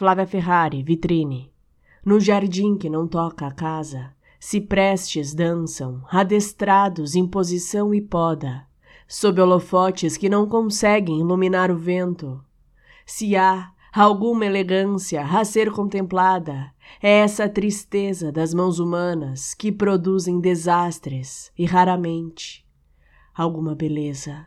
Flávia Ferrari, vitrine. No jardim que não toca a casa, ciprestes dançam, adestrados em posição e poda, sob holofotes que não conseguem iluminar o vento. Se há alguma elegância a ser contemplada, é essa tristeza das mãos humanas que produzem desastres e raramente alguma beleza.